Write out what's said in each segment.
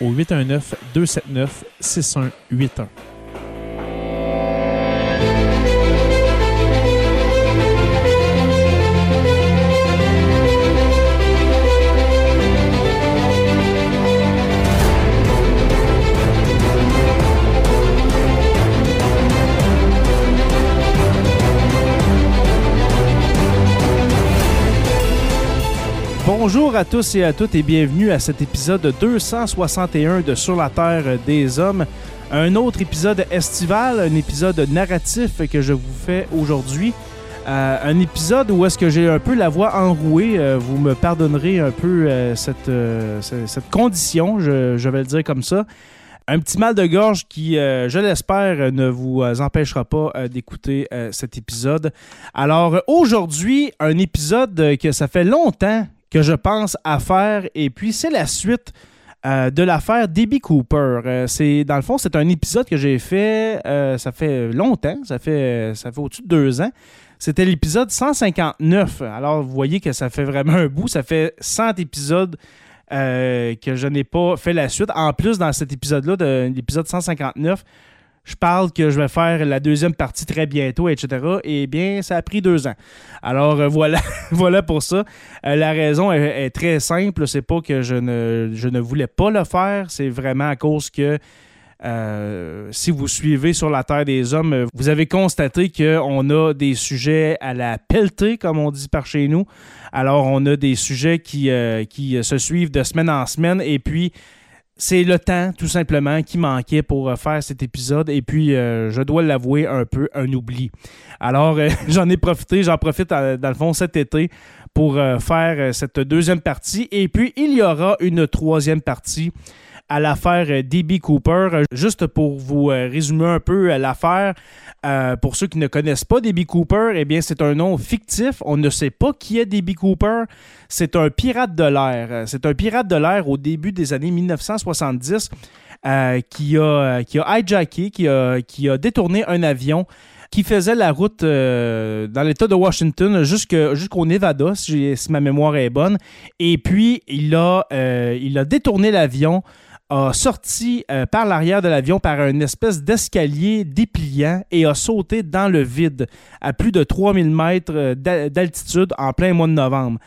au 819 Bonjour à tous et à toutes et bienvenue à cet épisode 261 de Sur la Terre des Hommes. Un autre épisode estival, un épisode narratif que je vous fais aujourd'hui. Euh, un épisode où est-ce que j'ai un peu la voix enrouée. Euh, vous me pardonnerez un peu euh, cette, condition, je, je, vais le dire comme ça. Un petit mal de gorge qui, je l'espère, ne vous empêchera pas d'écouter cet épisode. Alors aujourd'hui, un épisode que ça fait longtemps que je pense à faire. Et puis, c'est la suite euh, de l'affaire D.B. Cooper. Euh, c'est Dans le fond, c'est un épisode que j'ai fait, euh, ça fait longtemps, ça fait, ça fait au-dessus de deux ans. C'était l'épisode 159. Alors, vous voyez que ça fait vraiment un bout. Ça fait 100 épisodes que je n'ai pas fait la suite. En plus, dans cet épisode-là, de l'épisode 159, je parle que je vais faire la deuxième partie très bientôt, etc. Eh bien, ça a pris deux ans. Alors euh, voilà, voilà pour ça. Euh, la raison est, très simple. C'est pas que je ne, je ne voulais pas le faire. C'est vraiment à cause que euh, si vous suivez sur la Terre des Hommes, vous avez constaté qu'on a des sujets à la pelletée, comme on dit par chez nous. Alors, on a des sujets qui, qui se suivent de semaine en semaine. Et puis, c'est le temps, tout simplement, qui manquait pour euh, faire cet épisode. Et puis, euh, je dois l'avouer, un peu un oubli. Alors, euh, j'en ai profité, j'en profite dans le fond cet été pour faire cette deuxième partie. Et puis, il y aura une troisième partie à l'affaire DB Cooper. Juste pour vous résumer un peu l'affaire, pour ceux qui ne connaissent pas DB Cooper, eh bien, c'est un nom fictif. On ne sait pas qui est DB Cooper. C'est un pirate de l'air. C'est un pirate de l'air au début des années 1970 euh, qui, a, qui a hijacké, qui a, qui a détourné un avion qui faisait la route euh, dans l'État de Washington jusqu'au Nevada, si, ma mémoire est bonne. Et puis, il a, euh, il a détourné l'avion a sorti par l'arrière de l'avion par une espèce d'escalier dépliant et a sauté dans le vide à plus de 3000 mètres d'altitude en plein mois de novembre.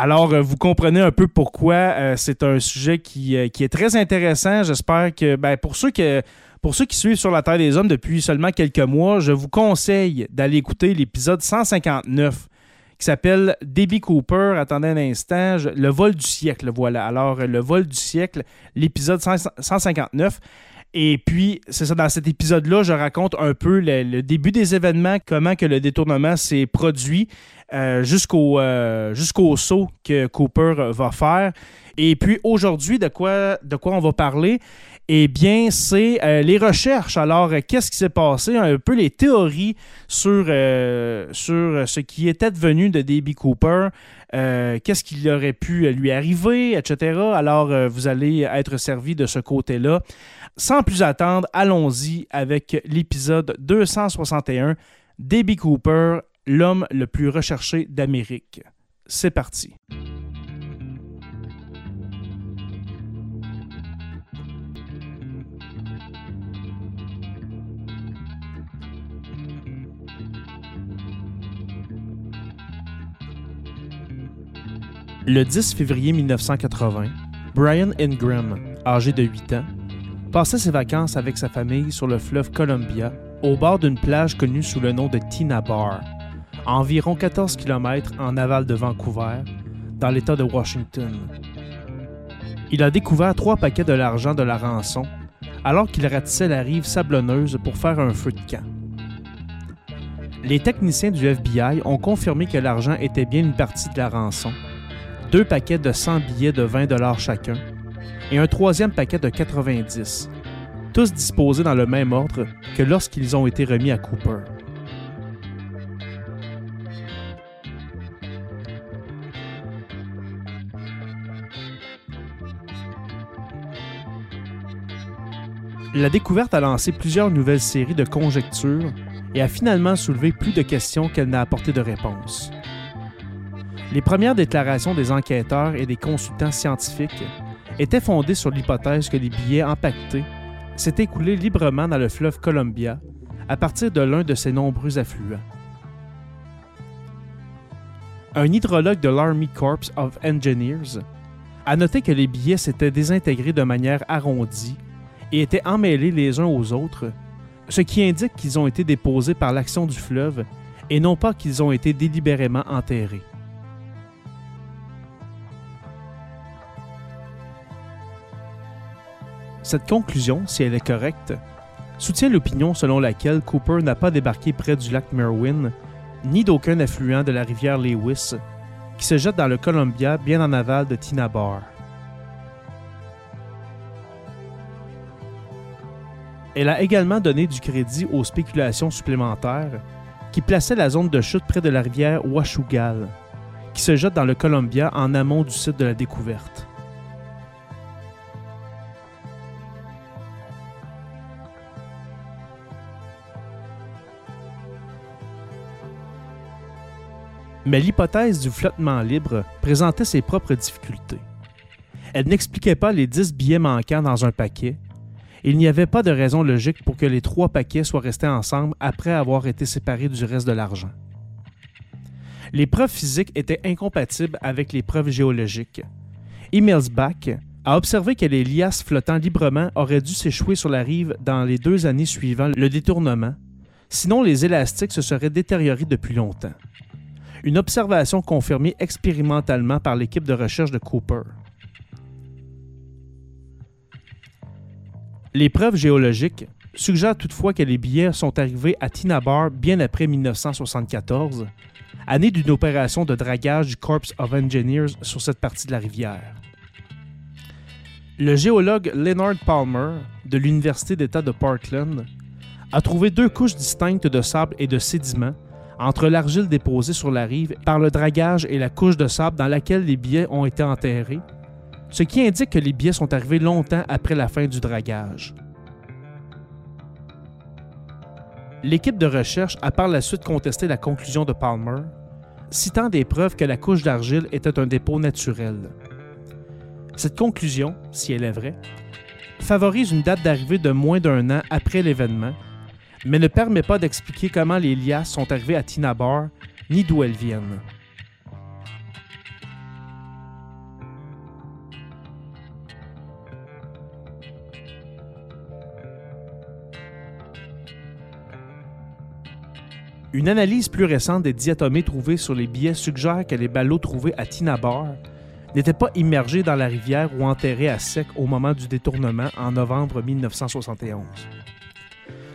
Alors, euh, vous comprenez un peu pourquoi euh, c'est un sujet qui, euh, qui, est très intéressant. J'espère que ben, pour, ceux que, pour ceux qui suivent sur la Terre des Hommes depuis seulement quelques mois, je vous conseille d'aller écouter l'épisode 159 qui s'appelle Debbie Cooper. Attendez un instant. le vol du siècle, voilà. Alors, le vol du siècle, l'épisode 159. Et puis, c'est ça, dans cet épisode-là, je raconte un peu le, début des événements, comment que le détournement s'est produit euh, jusqu'au euh, jusqu'au saut que Cooper va faire. Et puis aujourd'hui, de quoi, de quoi on va parler? Eh bien, c'est euh, les recherches. Alors, qu'est-ce qui s'est passé? Un peu les théories sur, sur ce qui était devenu de D.B. Cooper, qu'est-ce qui aurait pu lui arriver, etc. Alors, vous allez être servi de ce côté-là. sans plus attendre, allons-y avec l'épisode 261 d'Aby Cooper, l'homme le plus recherché d'Amérique. C'est parti. Le 10 février 1980, Brian Ingram, âgé de 8 ans, passait ses vacances avec sa famille sur le fleuve Columbia, au bord d'une plage connue sous le nom de Tina Bar, environ 14 km en aval de Vancouver, dans l'État de Washington. Il a découvert trois paquets de l'argent de la rançon alors qu'il ratissait la rive sablonneuse pour faire un feu de camp. Les techniciens du FBI ont confirmé que l'argent était bien une partie de la rançon deux paquets de 100 billets de 20 chacun et un troisième paquet de 90, tous disposés dans le même ordre que lorsqu'ils ont été remis à Cooper. La découverte a lancé plusieurs nouvelles séries de conjectures et a finalement soulevé plus de questions qu'elle n'a apporté de réponses. Les premières déclarations des enquêteurs et des consultants scientifiques étaient fondées sur l'hypothèse que les billets empaquetés s'étaient écoulés librement dans le fleuve Columbia à partir de l'un de ses nombreux affluents. Un hydrologue de l'Army Corps of Engineers a noté que les billets s'étaient désintégrés de manière arrondie et étaient emmêlés les uns aux autres, ce qui indique qu'ils ont été déposés par l'action du fleuve et non pas qu'ils ont été délibérément enterrés. Cette conclusion, si elle est correcte, soutient l'opinion selon laquelle Cooper n'a pas débarqué près du lac Merwin, ni d'aucun affluent de la rivière Lewis, qui se jette dans le Columbia bien en aval de Tinabar. Elle a également donné du crédit aux spéculations supplémentaires qui plaçaient la zone de chute près de la rivière Washugal, qui se jette dans le Columbia en amont du site de la découverte. Mais l'hypothèse du flottement libre présentait ses propres difficultés. Elle n'expliquait pas les 10 billets manquants dans un paquet. Il n'y avait pas de raison logique pour que les trois paquets soient restés ensemble après avoir été séparés du reste de l'argent. Les preuves physiques étaient incompatibles avec les preuves géologiques. Back a observé que les liasses flottant librement auraient dû s'échouer sur la rive dans les deux années suivant le détournement, sinon les élastiques se seraient détériorés depuis longtemps une observation confirmée expérimentalement par l'équipe de recherche de Cooper. Les preuves géologiques suggèrent toutefois que les billets sont arrivés à Tinabar bien après 1974, année d'une opération de dragage du Corps of Engineers sur cette partie de la rivière. Le géologue Leonard Palmer de l'Université d'État de Portland a trouvé deux couches distinctes de sable et de sédiments entre l'argile déposée sur la rive par le dragage et la couche de sable dans laquelle les billets ont été enterrés, ce qui indique que les billets sont arrivés longtemps après la fin du dragage. L'équipe de recherche a par la suite contesté la conclusion de Palmer, citant des preuves que la couche d'argile était un dépôt naturel. Cette conclusion, si elle est vraie, favorise une date d'arrivée de moins d'un an après l'événement mais ne permet pas d'expliquer comment les liasses sont arrivées à Tinabar ni d'où elles viennent. Une analyse plus récente des diatomées trouvées sur les billets suggère que les ballots trouvés à Tinabar n'étaient pas immergés dans la rivière ou enterrés à sec au moment du détournement en novembre 1971.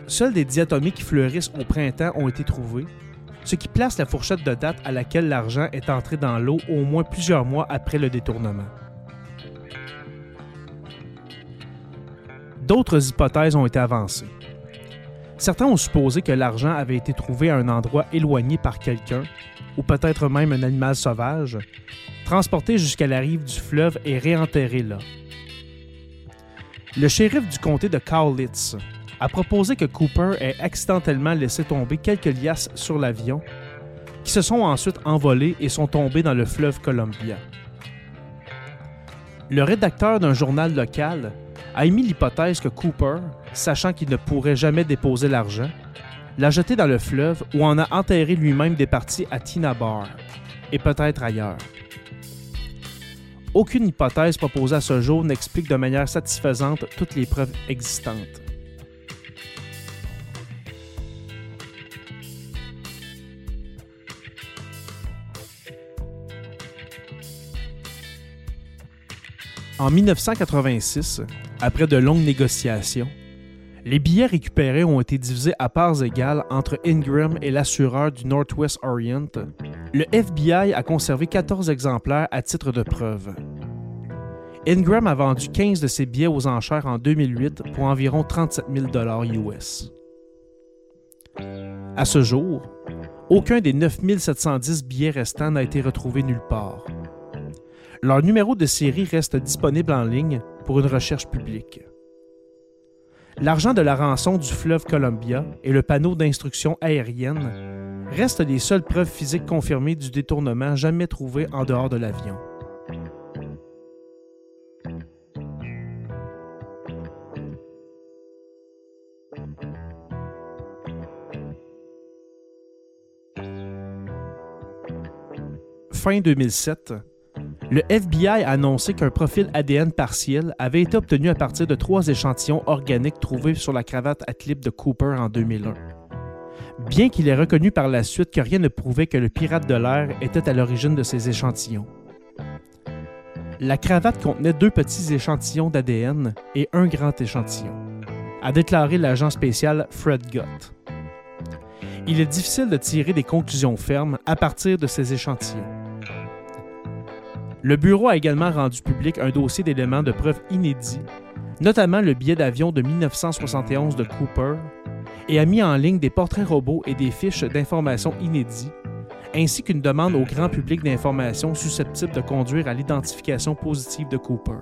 Seuls des diatomies qui fleurissent au printemps ont été trouvés, ce qui place la fourchette de date à laquelle l'argent est entré dans l'eau au moins plusieurs mois après le détournement. D'autres hypothèses ont été avancées. Certains ont supposé que l'argent avait été trouvé à un endroit éloigné par quelqu'un, ou peut-être même un animal sauvage, transporté jusqu'à la rive du fleuve et réenterré là. Le shérif du comté de Cowlitz a proposé que Cooper ait accidentellement laissé tomber quelques liasses sur l'avion, qui se sont ensuite envolées et sont tombées dans le fleuve Columbia. Le rédacteur d'un journal local a émis l'hypothèse que Cooper, sachant qu'il ne pourrait jamais déposer l'argent, l'a jeté dans le fleuve ou en a enterré lui-même des parties à Tina Bar, et peut-être ailleurs. Aucune hypothèse proposée à ce jour n'explique de manière satisfaisante toutes les preuves existantes. En 1986, après de longues négociations, les billets récupérés ont été divisés à parts égales entre Ingram et l'assureur du Northwest Orient. Le FBI a conservé 14 exemplaires à titre de preuve. Ingram a vendu 15 de ses billets aux enchères en 2008 pour environ 37 000 US. À ce jour, aucun des 9 710 billets restants n'a été retrouvé nulle part. Leur numéro de série reste disponible en ligne pour une recherche publique. L'argent de la rançon du fleuve Columbia et le panneau d'instruction aérienne restent les seules preuves physiques confirmées du détournement jamais trouvé en dehors de l'avion. Fin 2007, le FBI a annoncé qu'un profil ADN partiel avait été obtenu à partir de trois échantillons organiques trouvés sur la cravate à de Cooper en 2001. Bien qu'il ait reconnu par la suite que rien ne prouvait que le pirate de l'air était à l'origine de ces échantillons. La cravate contenait deux petits échantillons d'ADN et un grand échantillon, a déclaré l'agent spécial Fred Gott. Il est difficile de tirer des conclusions fermes à partir de ces échantillons. Le bureau a également rendu public un dossier d'éléments de preuve inédits, notamment le billet d'avion de 1971 de Cooper, et a mis en ligne des portraits robots et des fiches d'informations inédits, ainsi qu'une demande au grand public d'informations susceptibles de conduire à l'identification positive de Cooper.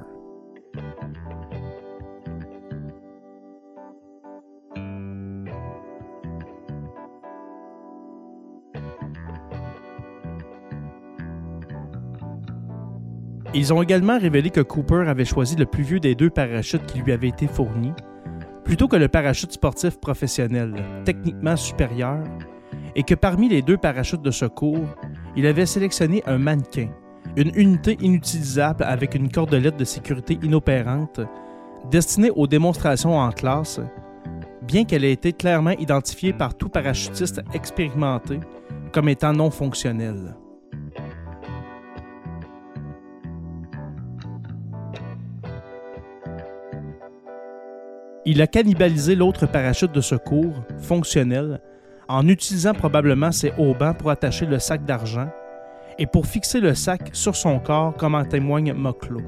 Ils ont également révélé que Cooper avait choisi le plus vieux des deux parachutes qui lui avaient été fournis, plutôt que le parachute sportif professionnel, techniquement supérieur, et que parmi les deux parachutes de secours, il avait sélectionné un mannequin, une unité inutilisable avec une cordelette de sécurité inopérante, destinée aux démonstrations en classe, bien qu'elle ait été clairement identifiée par tout parachutiste expérimenté comme étant non fonctionnelle. Il a cannibalisé l'autre parachute de secours, fonctionnel, en utilisant probablement ses haubans pour attacher le sac d'argent et pour fixer le sac sur son corps comme en témoigne Moclo.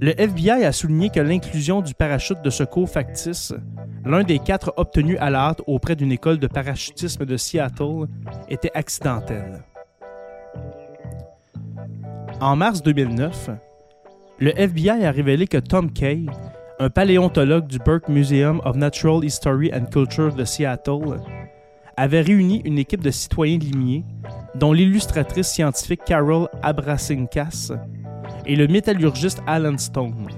Le FBI a souligné que l'inclusion du parachute de secours factice, l'un des quatre obtenus à la hâte auprès d'une école de parachutisme de Seattle, était accidentelle. En mars 2009, le FBI a révélé que Tom Kay, un paléontologue du Burke Museum of Natural History and Culture de Seattle, avait réuni une équipe de citoyens limiers, dont l'illustratrice scientifique Carol Abrasinkas et le métallurgiste Alan Stone.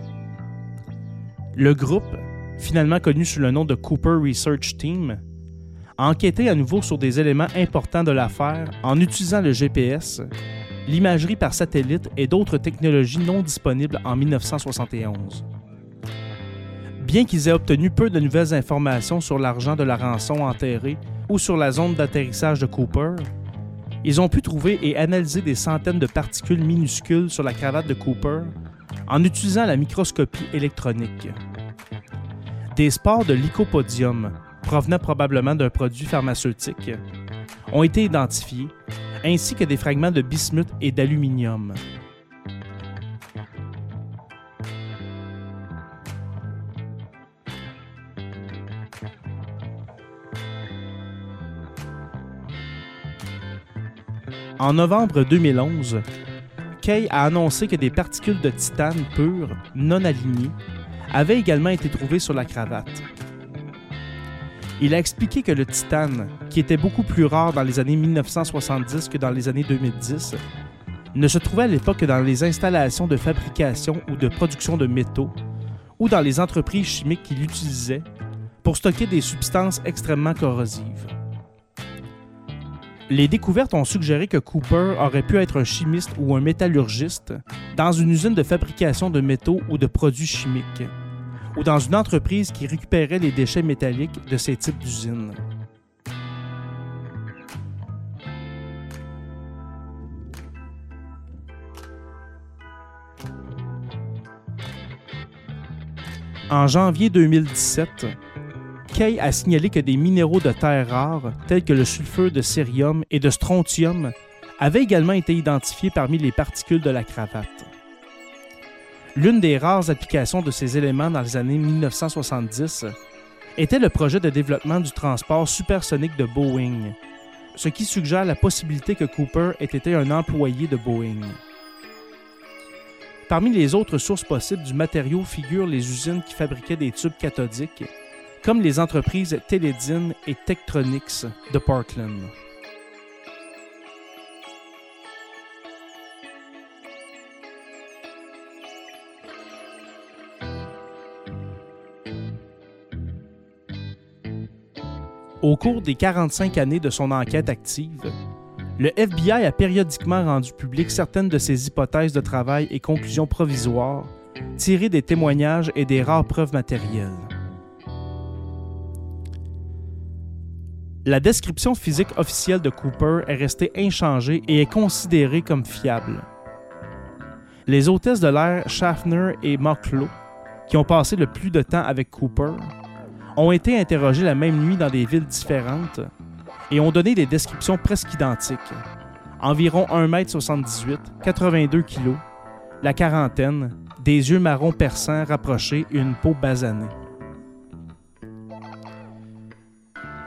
Le groupe, finalement connu sous le nom de Cooper Research Team, a enquêté à nouveau sur des éléments importants de l'affaire en utilisant le GPS, l'imagerie par satellite et d'autres technologies non disponibles en 1971. Bien qu'ils aient obtenu peu de nouvelles informations sur l'argent de la rançon enterré ou sur la zone d'atterrissage de Cooper, ils ont pu trouver et analyser des centaines de particules minuscules sur la cravate de Cooper en utilisant la microscopie électronique. Des spores de lycopodium, provenant probablement d'un produit pharmaceutique, ont été identifiés, ainsi que des fragments de bismuth et d'aluminium. En novembre 2011, Kay a annoncé que des particules de titane pures, non alignées, avaient également été trouvées sur la cravate. Il a expliqué que le titane, qui était beaucoup plus rare dans les années 1970 que dans les années 2010, ne se trouvait à l'époque que dans les installations de fabrication ou de production de métaux, ou dans les entreprises chimiques qui l'utilisaient pour stocker des substances extrêmement corrosives. Les découvertes ont suggéré que Cooper aurait pu être un chimiste ou un métallurgiste dans une usine de fabrication de métaux ou de produits chimiques, ou dans une entreprise qui récupérait les déchets métalliques de ces types d'usines. En janvier 2017, Kay a signalé que des minéraux de terre rares, tels que le sulfure de cérium et de strontium, avaient également été identifiés parmi les particules de la cravate. L'une des rares applications de ces éléments dans les années 1970 était le projet de développement du transport supersonique de Boeing, ce qui suggère la possibilité que Cooper ait été un employé de Boeing. Parmi les autres sources possibles du matériau figurent les usines qui fabriquaient des tubes cathodiques, comme les entreprises Teledyne et Tektronix de Parkland. Au cours des 45 années de son enquête active, le FBI a périodiquement rendu public certaines de ses hypothèses de travail et conclusions provisoires tirées des témoignages et des rares preuves matérielles. La description physique officielle de Cooper est restée inchangée et est considérée comme fiable. Les hôtesses de l'air Schaffner et Mocklow, qui ont passé le plus de temps avec Cooper, ont été interrogés la même nuit dans des villes différentes et ont donné des descriptions presque identiques. Environ 1m78, 82 kg, la quarantaine, des yeux marrons perçants rapprochés et une peau basanée.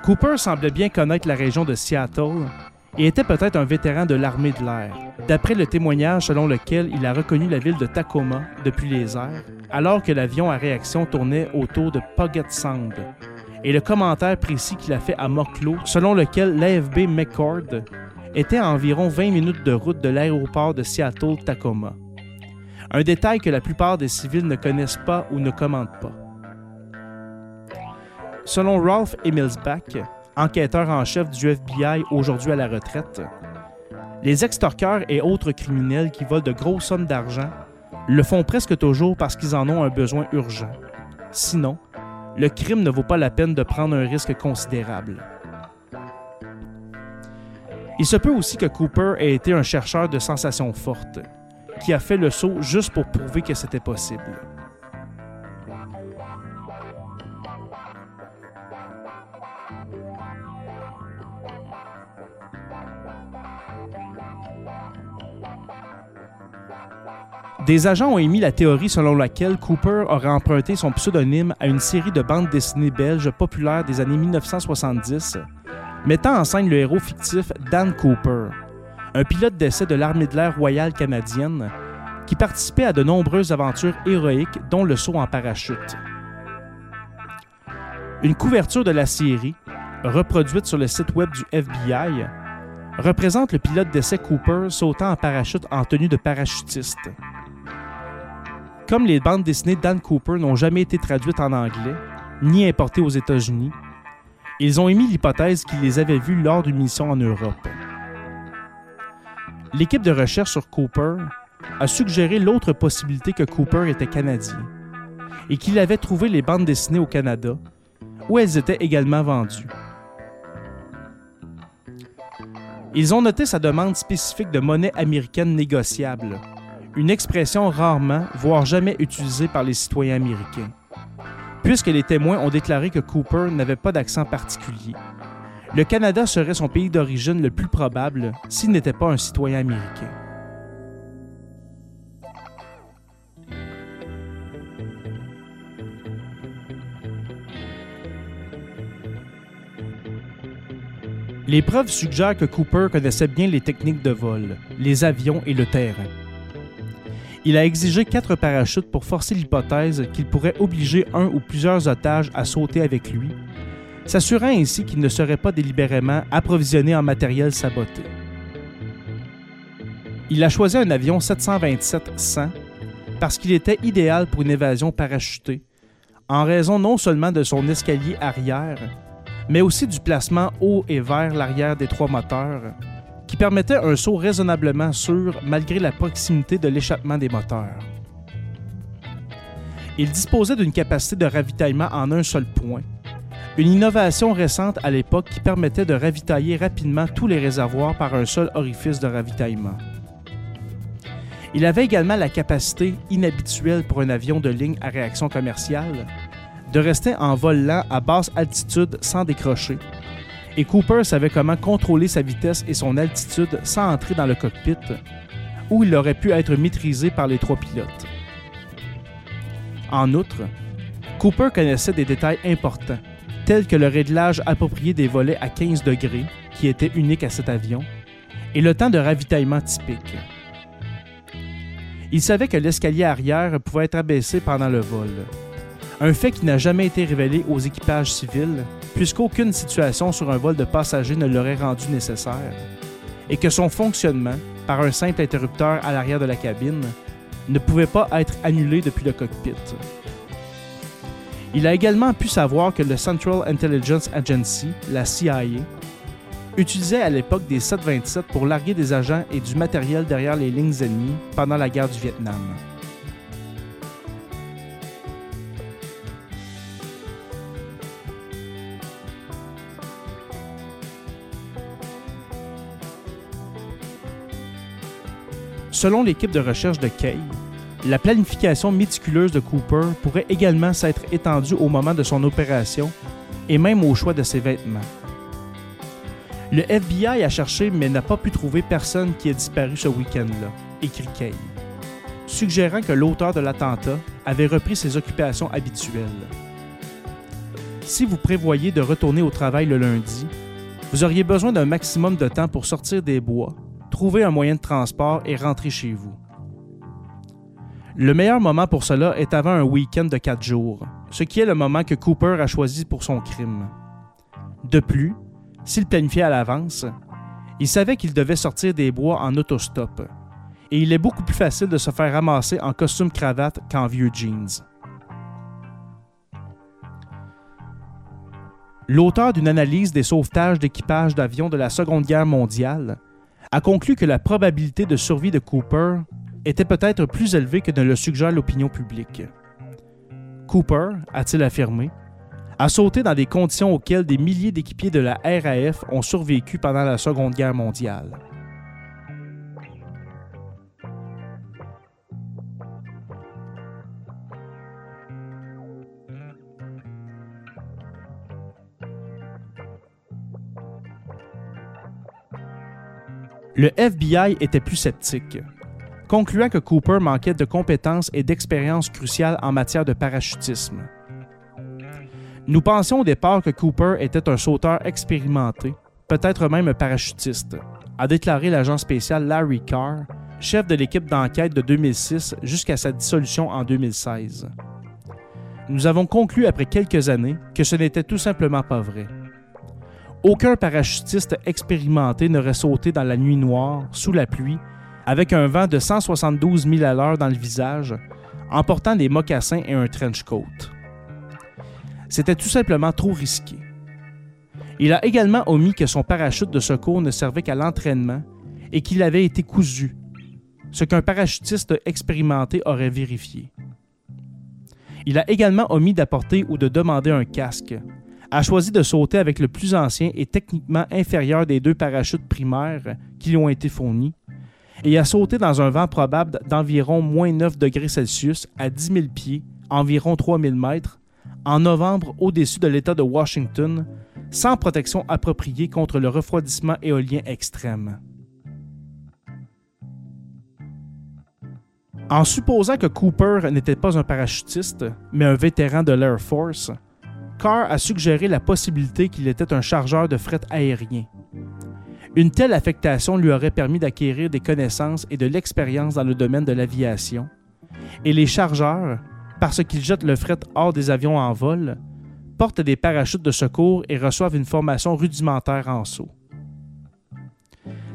Cooper semblait bien connaître la région de Seattle et était peut-être un vétéran de l'armée de l'air, d'après le témoignage selon lequel il a reconnu la ville de Tacoma depuis les airs, alors que l'avion à réaction tournait autour de Puget Sound, et le commentaire précis qu'il a fait à Mocklow, selon lequel l'AFB McCord était à environ 20 minutes de route de l'aéroport de Seattle-Tacoma. Un détail que la plupart des civils ne connaissent pas ou ne commentent pas. Selon Ralph Emilsbach, enquêteur en chef du FBI aujourd'hui à la retraite, les extorqueurs et autres criminels qui volent de grosses sommes d'argent le font presque toujours parce qu'ils en ont un besoin urgent. Sinon, le crime ne vaut pas la peine de prendre un risque considérable. Il se peut aussi que Cooper ait été un chercheur de sensations fortes, qui a fait le saut juste pour prouver que c'était possible. Des agents ont émis la théorie selon laquelle Cooper aurait emprunté son pseudonyme à une série de bandes dessinées belges populaires des années 1970, mettant en scène le héros fictif Dan Cooper, un pilote d'essai de l'armée de l'air royale canadienne qui participait à de nombreuses aventures héroïques, dont le saut en parachute. Une couverture de la série, reproduite sur le site web du FBI, représente le pilote d'essai Cooper sautant en parachute en tenue de parachutiste. Comme les bandes dessinées Dan Cooper n'ont jamais été traduites en anglais, ni importées aux États-Unis, ils ont émis l'hypothèse qu'ils les avaient vues lors d'une mission en Europe. L'équipe de recherche sur Cooper a suggéré l'autre possibilité que Cooper était canadien et qu'il avait trouvé les bandes dessinées au Canada, où elles étaient également vendues. Ils ont noté sa demande spécifique de monnaie américaine négociable, une expression rarement, voire jamais utilisée par les citoyens américains, puisque les témoins ont déclaré que Cooper n'avait pas d'accent particulier. Le Canada serait son pays d'origine le plus probable s'il n'était pas un citoyen américain. Les preuves suggèrent que Cooper connaissait bien les techniques de vol, les avions et le terrain. Il a exigé quatre parachutes pour forcer l'hypothèse qu'il pourrait obliger un ou plusieurs otages à sauter avec lui, s'assurant ainsi qu'il ne serait pas délibérément approvisionné en matériel saboté. Il a choisi un avion 727-100 parce qu'il était idéal pour une évasion parachutée, en raison non seulement de son escalier arrière, mais aussi du placement haut et vers l'arrière des trois moteurs, qui permettait un saut raisonnablement sûr malgré la proximité de l'échappement des moteurs. Il disposait d'une capacité de ravitaillement en un seul point, une innovation récente à l'époque qui permettait de ravitailler rapidement tous les réservoirs par un seul orifice de ravitaillement. Il avait également la capacité inhabituelle pour un avion de ligne à réaction commerciale de rester en vol lent à basse altitude sans décrocher, et Cooper savait comment contrôler sa vitesse et son altitude sans entrer dans le cockpit, où il aurait pu être maîtrisé par les trois pilotes. En outre, Cooper connaissait des détails importants, tels que le réglage approprié des volets à 15 degrés, qui était unique à cet avion, et le temps de ravitaillement typique. Il savait que l'escalier arrière pouvait être abaissé pendant le vol, un fait qui n'a jamais été révélé aux équipages civils, puisqu'aucune situation sur un vol de passagers ne l'aurait rendu nécessaire, et que son fonctionnement, par un simple interrupteur à l'arrière de la cabine, ne pouvait pas être annulé depuis le cockpit. Il a également pu savoir que le Central Intelligence Agency, la CIA, utilisait à l'époque des 727 pour larguer des agents et du matériel derrière les lignes ennemies pendant la guerre du Vietnam. Selon l'équipe de recherche de Kay, la planification méticuleuse de Cooper pourrait également s'être étendue au moment de son opération et même au choix de ses vêtements. Le FBI a cherché mais n'a pas pu trouver personne qui ait disparu ce week-end-là, écrit Kay, suggérant que l'auteur de l'attentat avait repris ses occupations habituelles. Si vous prévoyez de retourner au travail le lundi, vous auriez besoin d'un maximum de temps pour sortir des bois, trouver un moyen de transport et rentrer chez vous. Le meilleur moment pour cela est avant un week-end de quatre jours, ce qui est le moment que Cooper a choisi pour son crime. De plus, s'il planifiait à l'avance, il savait qu'il devait sortir des bois en autostop, et il est beaucoup plus facile de se faire ramasser en costume cravate qu'en vieux jeans. L'auteur d'une analyse des sauvetages d'équipage d'avions de la Seconde Guerre mondiale a conclu que la probabilité de survie de Cooper était peut-être plus élevée que ne le suggère l'opinion publique. Cooper, a-t-il affirmé, a sauté dans des conditions auxquelles des milliers d'équipiers de la RAF ont survécu pendant la Seconde Guerre mondiale. Le FBI était plus sceptique, concluant que Cooper manquait de compétences et d'expérience cruciales en matière de parachutisme. Nous pensions au départ que Cooper était un sauteur expérimenté, peut-être même un parachutiste, a déclaré l'agent spécial Larry Carr, chef de l'équipe d'enquête de 2006 jusqu'à sa dissolution en 2016. Nous avons conclu après quelques années que ce n'était tout simplement pas vrai. Aucun parachutiste expérimenté n'aurait sauté dans la nuit noire, sous la pluie, avec un vent de 172 000 à l'heure dans le visage, en portant des mocassins et un trench coat. C'était tout simplement trop risqué. Il a également omis que son parachute de secours ne servait qu'à l'entraînement et qu'il avait été cousu, ce qu'un parachutiste expérimenté aurait vérifié. Il a également omis d'apporter ou de demander un casque, a choisi de sauter avec le plus ancien et techniquement inférieur des deux parachutes primaires qui lui ont été fournis, et a sauté dans un vent probable d'environ moins 9 degrés Celsius à 10 000 pieds, environ 3 000 mètres, en novembre au-dessus de l'État de Washington, sans protection appropriée contre le refroidissement éolien extrême. En supposant que Cooper n'était pas un parachutiste, mais un vétéran de l'Air Force, Carr a suggéré la possibilité qu'il était un chargeur de fret aérien. Une telle affectation lui aurait permis d'acquérir des connaissances et de l'expérience dans le domaine de l'aviation, Et les chargeurs, parce qu'ils jettent le fret hors des avions en vol, portent des parachutes de secours et reçoivent une formation rudimentaire en saut.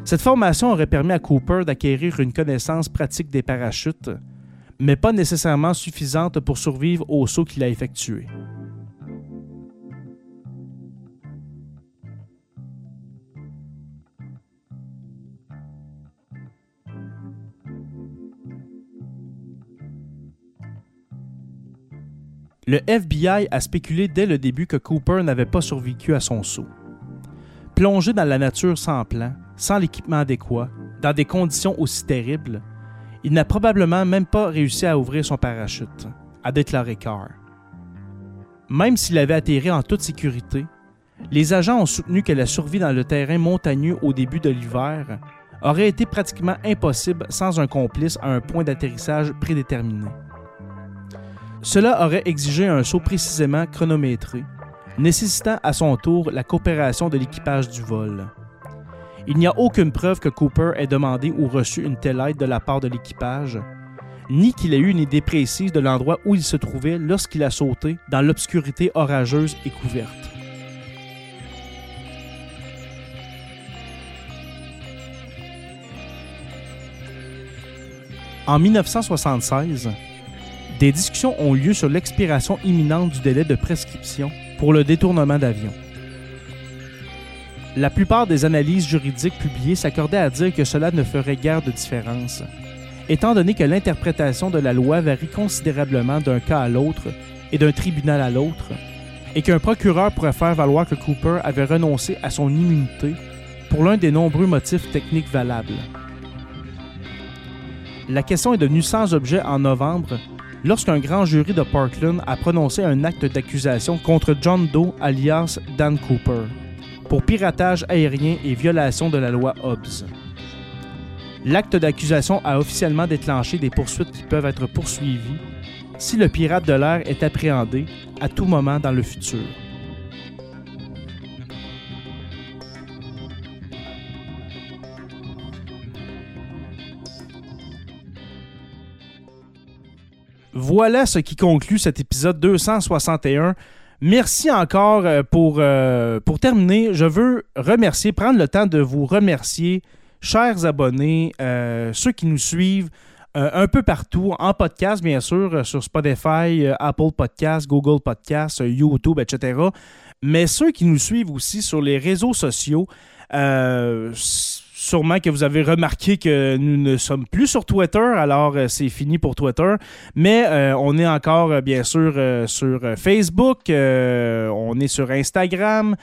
Cette formation aurait permis à Cooper d'acquérir une connaissance pratique des parachutes, mais pas nécessairement suffisante pour survivre au saut qu'il a effectué. Le FBI a spéculé dès le début que Cooper n'avait pas survécu à son saut. Plongé dans la nature sans plan, sans l'équipement adéquat, dans des conditions aussi terribles, il n'a probablement même pas réussi à ouvrir son parachute, a déclaré Carr. Même s'il avait atterri en toute sécurité, les agents ont soutenu que la survie dans le terrain montagneux au début de l'hiver aurait été pratiquement impossible sans un complice à un point d'atterrissage prédéterminé. Cela aurait exigé un saut précisément chronométré, nécessitant à son tour la coopération de l'équipage du vol. Il n'y a aucune preuve que Cooper ait demandé ou reçu une telle aide de la part de l'équipage, ni qu'il ait eu une idée précise de l'endroit où il se trouvait lorsqu'il a sauté dans l'obscurité orageuse et couverte. En 1976, des discussions ont lieu sur l'expiration imminente du délai de prescription pour le détournement d'avion. La plupart des analyses juridiques publiées s'accordaient à dire que cela ne ferait guère de différence, étant donné que l'interprétation de la loi varie considérablement d'un cas à l'autre et d'un tribunal à l'autre, et qu'un procureur pourrait faire valoir que Cooper avait renoncé à son immunité pour l'un des nombreux motifs techniques valables. La question est devenue sans objet en novembre lorsqu'un grand jury de Parkland a prononcé un acte d'accusation contre John Doe alias Dan Cooper pour piratage aérien et violation de la loi Hobbs. L'acte d'accusation a officiellement déclenché des poursuites qui peuvent être poursuivies si le pirate de l'air est appréhendé à tout moment dans le futur. Voilà ce qui conclut cet épisode 261. Merci encore euh, pour, euh, pour terminer. Je veux remercier, prendre le temps de vous remercier, chers abonnés, euh, ceux qui nous suivent un peu partout, en podcast bien sûr, sur Spotify, Apple Podcasts, Google Podcasts, YouTube, etc. Mais ceux qui nous suivent aussi sur les réseaux sociaux sûrement que vous avez remarqué que nous ne sommes plus sur Twitter, alors euh, c'est fini pour Twitter. Mais euh, on est encore, euh, bien sûr, sur Facebook, on est sur Instagram,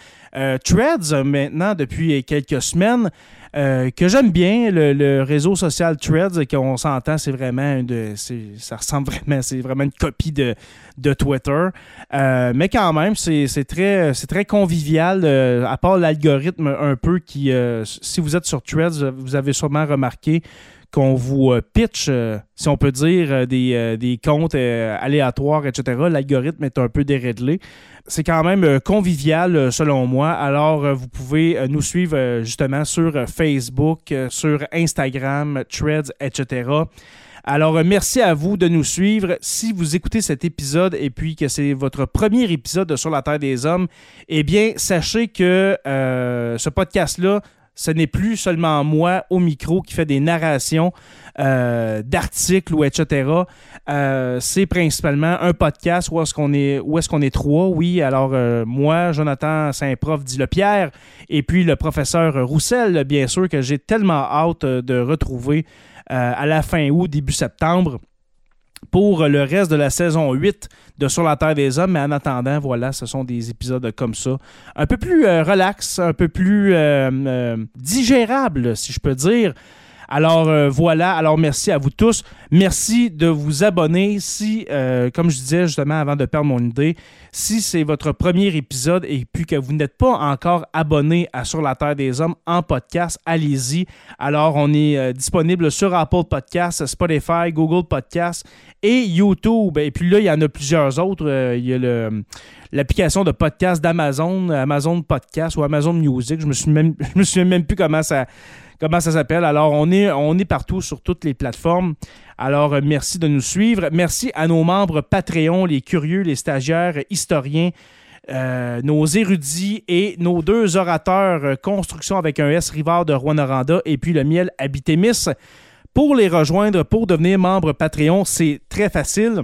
Threads maintenant depuis quelques semaines. Euh, que j'aime bien, le, réseau social Threads, qu'on s'entend, c'est vraiment de, ça ressemble vraiment, c'est vraiment une copie de, de Twitter. Euh, mais quand même, c'est très, très convivial, euh, à part l'algorithme un peu qui, si vous êtes sur Threads, vous avez sûrement remarqué qu'on vous pitch, si on peut dire, des, des comptes aléatoires, etc. L'algorithme est un peu déréglé c'est quand même euh, convivial euh, selon moi. Alors, euh, vous pouvez nous suivre justement sur Facebook, sur Instagram, Threads, etc. Alors, merci à vous de nous suivre. Si vous écoutez cet épisode et puis que c'est votre premier épisode de Sur la Terre des Hommes, eh bien, sachez que ce podcast-là ce n'est plus seulement moi au micro qui fait des narrations euh, d'articles ou etc. Euh, c'est principalement un podcast où est-ce qu'on est, où trois. Oui, alors euh, moi, Jonathan Saint-Prof dit le Pierre, et puis le professeur Roussel, bien sûr, que j'ai tellement hâte de retrouver à la fin août, début septembre pour le reste de la saison 8 de Sur la Terre des Hommes. Mais en attendant, voilà, ce sont des épisodes comme ça. Un peu plus euh, relax, un peu plus euh, euh, digérable, si je peux dire. Alors voilà, alors merci à vous tous. Merci de vous abonner si, comme je disais justement avant de perdre mon idée, si c'est votre premier épisode et puis que vous n'êtes pas encore abonné à Sur la Terre des Hommes en podcast, allez-y. Alors, on est euh, disponible sur Apple Podcasts, Spotify, Google Podcasts et YouTube. Et puis là, il y en a plusieurs autres. Euh, il y a l'application de podcast d'Amazon, Amazon Podcast ou Amazon Music. Je me suis même, je me souviens même plus comment ça comment ça s'appelle? Alors, on est, partout sur toutes les plateformes. Alors, euh, merci de nous suivre. Merci à nos membres Patreon, les curieux, les stagiaires, historiens, euh, nos érudits et nos deux orateurs euh, construction avec un S Rivard de Rwanda et puis le miel Habitémis. Pour les rejoindre, pour devenir membre Patreon, c'est très facile.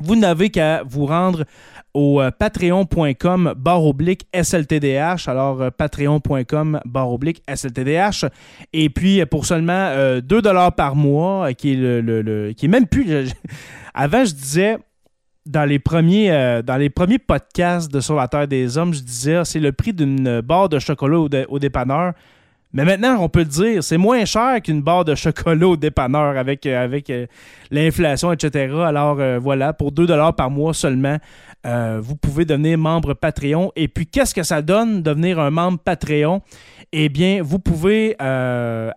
Vous n'avez qu'à vous rendre au euh, patreon.com barre oblique SLTDH. Alors, euh, patreon.com barre oblique SLTDH. Et puis, pour seulement 2 dollars par mois, qui est le, qui est même plus. avant, je disais dans les premiers, euh, dans les premiers podcasts de Sur la Terre des Hommes, je disais ah, c'est le prix d'une barre de chocolat au, dépanneur. Mais maintenant, on peut le dire, c'est moins cher qu'une barre de chocolat au dépanneur avec, euh, euh, l'inflation, etc. Alors voilà, pour 2 par mois seulement, vous pouvez devenir membre Patreon. Et puis, qu'est-ce que ça donne devenir un membre Patreon? Eh bien, vous pouvez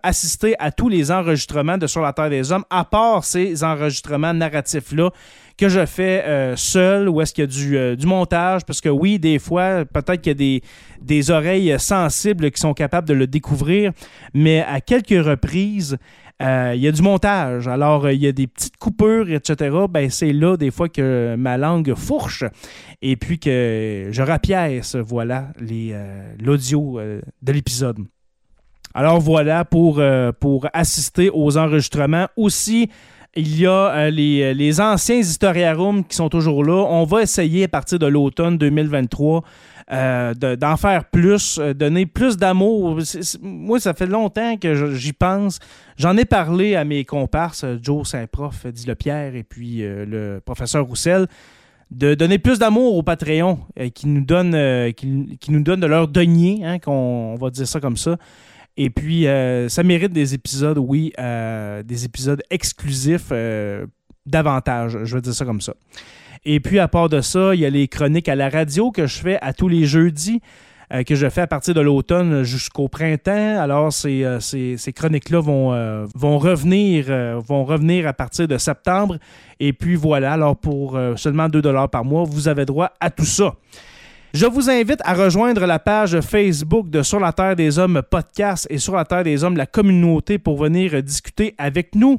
assister à tous les enregistrements de Sur la Terre des Hommes, à part ces enregistrements narratifs-là que je fais euh, seul ou est-ce qu'il y a du, euh, du, montage? Parce que oui, des fois, peut-être qu'il y a des, des, oreilles sensibles qui sont capables de le découvrir, mais à quelques reprises, euh, il y a du montage. Alors, il y a des petites coupures, etc. Ben, c'est là, des fois, que ma langue fourche et puis que je rapièce, voilà, l'audio de l'épisode. Alors voilà pour, pour assister aux enregistrements. Aussi, il y a euh, les, les, anciens historiarums qui sont toujours là. On va essayer à partir de l'automne 2023 euh, d'en faire plus, euh, donner plus d'amour. Moi, ça fait longtemps que j'y pense. J'en ai parlé à mes comparses, Joe Saint-Prof, dit le Pierre, et puis le professeur Roussel, de donner plus d'amour au Patreon, qui, nous donne, qui, qui, nous donne de leur denier, hein, qu'on on va dire ça comme ça. Et puis, euh, ça mérite des épisodes, oui, euh, des épisodes exclusifs euh, davantage, je vais dire ça comme ça. Et puis, à part de ça, il y a les chroniques à la radio que je fais à tous les jeudis, que je fais à partir de l'automne jusqu'au printemps. Alors, ces, ces, chroniques-là revenir, vont revenir à partir de septembre. Et puis, voilà, alors pour seulement 2 par mois, vous avez droit à tout ça. Je vous invite à rejoindre la page Facebook de Sur la Terre des Hommes podcast et Sur la Terre des Hommes la communauté pour venir discuter avec nous.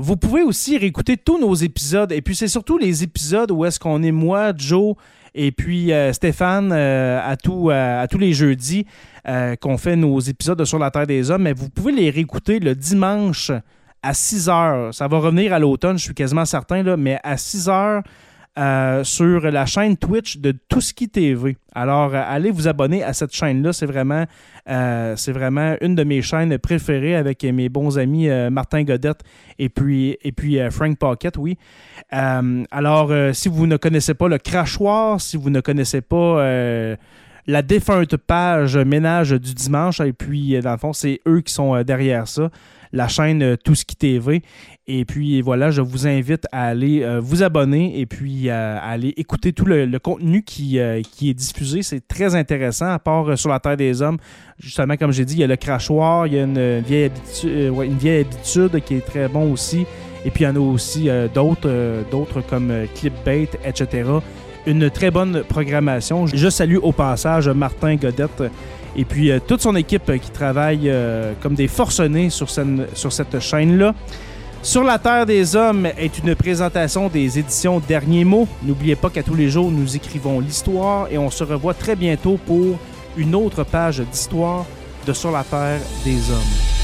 Vous pouvez aussi réécouter tous nos épisodes et puis c'est surtout les épisodes où est-ce qu'on est moi, Joe et puis euh, Stéphane euh, euh, à tous les jeudis qu'on fait nos épisodes de Sur la Terre des Hommes. Mais vous pouvez les réécouter le dimanche à 6 heures. Ça va revenir à l'automne, je suis quasiment certain, là, mais à 6 heures euh, sur la chaîne Twitch de Touski TV. Alors, euh, allez vous abonner à cette chaîne-là. C'est vraiment, euh, vraiment une de mes chaînes préférées avec mes bons amis Martin Godette et puis, et puis Frank Pocket, oui. alors, si vous ne connaissez pas le crachoir, si vous ne connaissez pas la défunte page Ménage du dimanche, et puis, dans le fond, c'est eux qui sont derrière ça la chaîne qui TV. Et puis voilà, je vous invite à aller euh, vous abonner et puis à, aller écouter tout le, contenu qui, euh, qui, est diffusé. C'est très intéressant, à part sur la Terre des Hommes. Justement, comme j'ai dit, il y a le crachoir, il y a une vieille, habitude, une vieille habitude qui est très bon aussi. Et puis il y en a aussi d'autres, comme Clipbait, etc. Une très bonne programmation. Je salue au passage Martin Godette et puis euh, toute son équipe qui travaille euh, comme des forcenés sur, sur cette chaîne-là. Sur la Terre des Hommes est une présentation des éditions Derniers mots. N'oubliez pas qu'à tous les jours, nous écrivons l'histoire et on se revoit très bientôt pour une autre page d'histoire de Sur la Terre des Hommes.